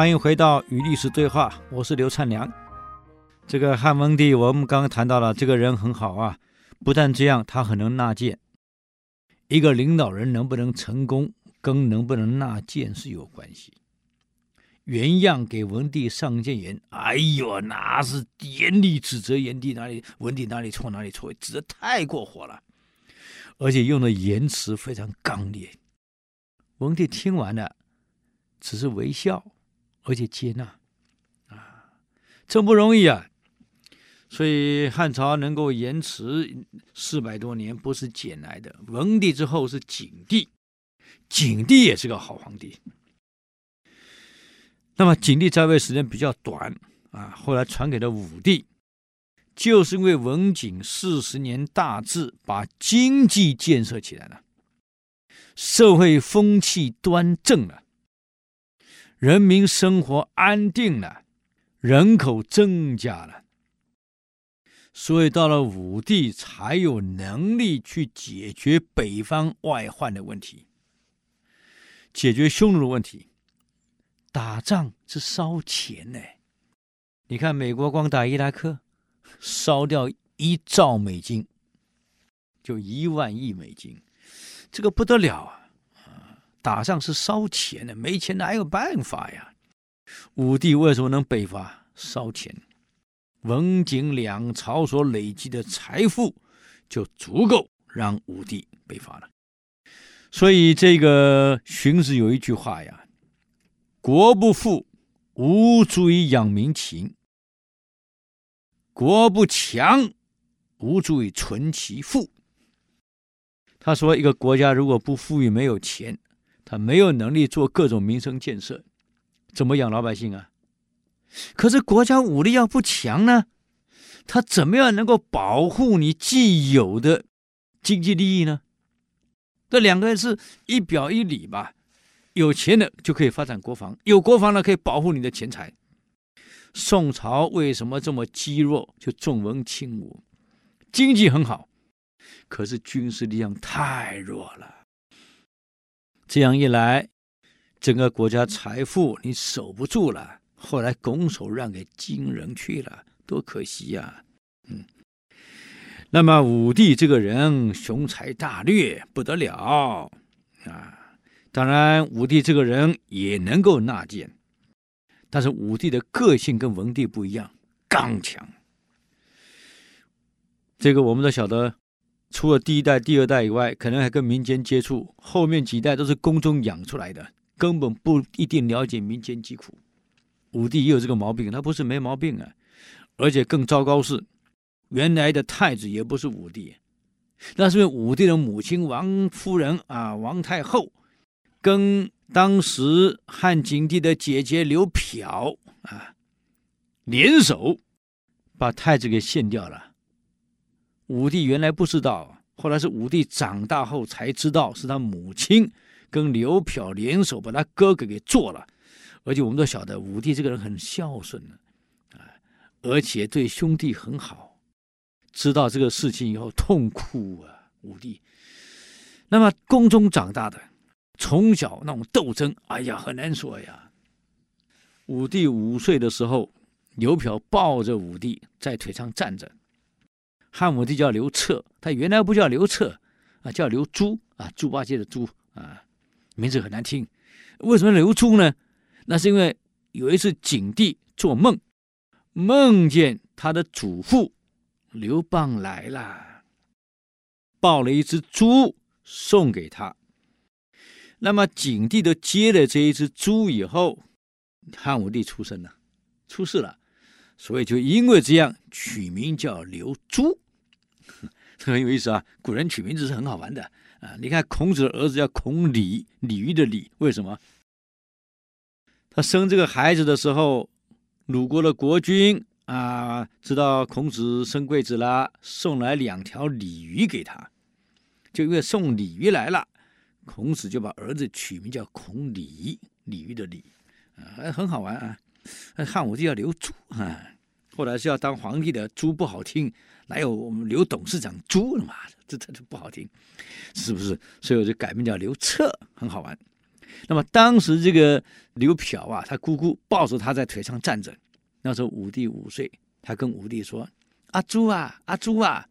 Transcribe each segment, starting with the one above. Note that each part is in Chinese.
欢迎回到与历史对话，我是刘灿良。这个汉文帝，我们刚刚谈到了，这个人很好啊，不但这样，他很能纳谏。一个领导人能不能成功，跟能不能纳谏是有关系。原样给文帝上谏言，哎呦，那是严厉指责文帝哪里文帝哪里错哪里错，指的太过火了，而且用的言辞非常刚烈。文帝听完了，只是微笑，而且接纳，啊，真不容易啊！所以汉朝能够延迟四百多年，不是捡来的。文帝之后是景帝，景帝也是个好皇帝。那么景帝在位时间比较短啊，后来传给了武帝，就是因为文景四十年大治，把经济建设起来了。社会风气端正了，人民生活安定了，人口增加了，所以到了武帝才有能力去解决北方外患的问题，解决匈奴的问题。打仗是烧钱呢，你看美国光打伊拉克，烧掉一兆美金，就一万亿美金。这个不得了啊！打仗是烧钱的，没钱哪有办法呀？武帝为什么能北伐？烧钱。文景两朝所累积的财富就足够让武帝北伐了。所以这个荀子有一句话呀：“国不富，无足以养民情；国不强，无足以存其富。”他说：“一个国家如果不富裕，没有钱，他没有能力做各种民生建设，怎么养老百姓啊？可是国家武力要不强呢，他怎么样能够保护你既有的经济利益呢？这两个人是一表一里吧。有钱的就可以发展国防，有国防的可以保护你的钱财。宋朝为什么这么积弱？就重文轻武，经济很好。”可是军事力量太弱了，这样一来，整个国家财富你守不住了。后来拱手让给金人去了，多可惜呀、嗯，那么武帝这个人雄才大略不得了啊。当然，武帝这个人也能够纳谏，但是武帝的个性跟文帝不一样，刚强。这个我们都晓得。除了第一代、第二代以外，可能还跟民间接触，后面几代都是宫中养出来的，根本不一定了解民间疾苦。武帝也有这个毛病，他不是没毛病啊，而且更糟糕是，原来的太子也不是武帝，那是因为武帝的母亲王夫人啊，王太后，跟当时汉景帝的姐姐刘嫖啊联手，把太子给献掉了。武帝原来不知道，后来是武帝长大后才知道，是他母亲跟刘嫖联手把他哥哥给做了。而且我们都晓得，武帝这个人很孝顺的啊，而且对兄弟很好。知道这个事情以后，痛哭啊，武帝。那么宫中长大的，从小那种斗争，哎呀，很难说呀。武帝五岁的时候，刘嫖抱着武帝在腿上站着。汉武帝叫刘彻，他原来不叫刘彻啊，叫刘猪啊，猪八戒的猪啊，名字很难听。为什么刘猪呢？那是因为有一次景帝做梦，梦见他的祖父刘邦来了，抱了一只猪送给他。那么景帝都接了这一只猪以后，汉武帝出生了，出世了。所以就因为这样取名叫刘猪，很有意思啊。古人取名字是很好玩的啊。你看孔子的儿子叫孔鲤，鲤鱼的鲤，为什么？他生这个孩子的时候，鲁国的国君啊，知道孔子生贵子了，送来两条鲤鱼给他。就因为送鲤鱼来了，孔子就把儿子取名叫孔鲤，鲤鱼的鲤，啊，很好玩啊。汉武帝叫刘猪啊，后来是要当皇帝的猪不好听，哪有我们刘董事长猪了嘛？这这这不好听，是不是？所以我就改名叫刘彻，很好玩。那么当时这个刘嫖啊，他姑姑抱着他在腿上站着。那时候武帝五岁，他跟武帝说：“阿朱啊，阿朱啊，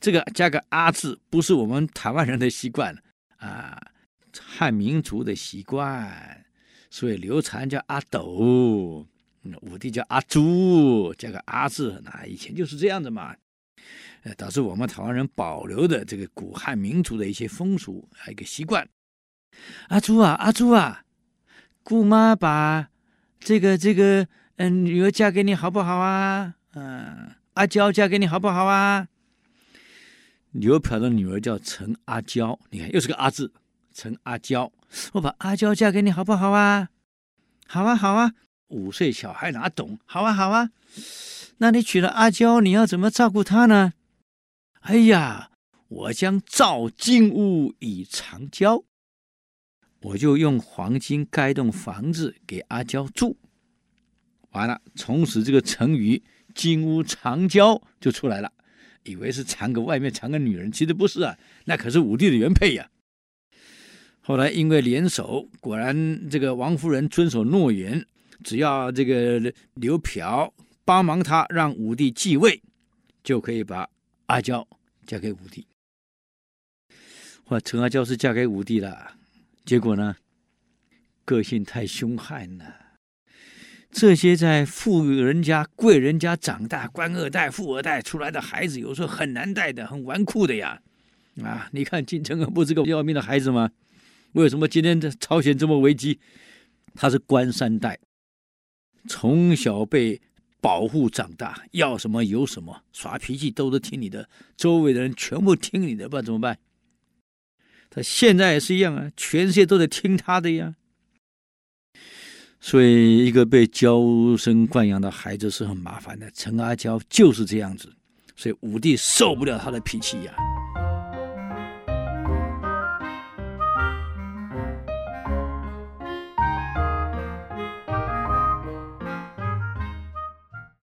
这个加个阿字，不是我们台湾人的习惯啊，汉民族的习惯，所以刘禅叫阿斗，武帝叫阿朱，加个阿字，那以前就是这样的嘛。呃，导致我们台湾人保留的这个古汉民族的一些风俗，还有一个习惯。阿朱啊，阿朱啊，姑妈把这个这个。”嗯，女儿嫁给你好不好啊？嗯，阿娇嫁给你好不好啊？刘嫖的女儿叫陈阿娇，你看又是个阿字，陈阿娇。我把阿娇嫁给你好不好啊？好啊，好啊。五岁小孩哪懂？好啊，好啊。那你娶了阿娇，你要怎么照顾她呢？哎呀，我将造金屋以长娇，我就用黄金盖栋房子给阿娇住。完了，从此这个成语“金屋藏娇”就出来了，以为是藏个外面藏个女人，其实不是啊，那可是武帝的原配呀、后来因为联手，果然这个王夫人遵守诺言，只要这个刘嫖帮忙他，让武帝继位，就可以把阿娇嫁给武帝。哇，陈阿娇是嫁给武帝了，结果呢，个性太凶悍了。这些在富人家、贵人家长大、官二代、富二代出来的孩子，有时候很难带的，很纨绔的呀！啊，你看金城不是个要命的孩子吗？为什么今天的朝鲜这么危机？他是官三代，从小被保护长大，要什么有什么，耍脾气都是听你的，周围的人全部听你的，不然怎么办？他现在也是一样啊，全世界都在听他的呀。所以，一个被娇生惯养的孩子是很麻烦的。陈阿娇就是这样子，所以武帝受不了他的脾气呀。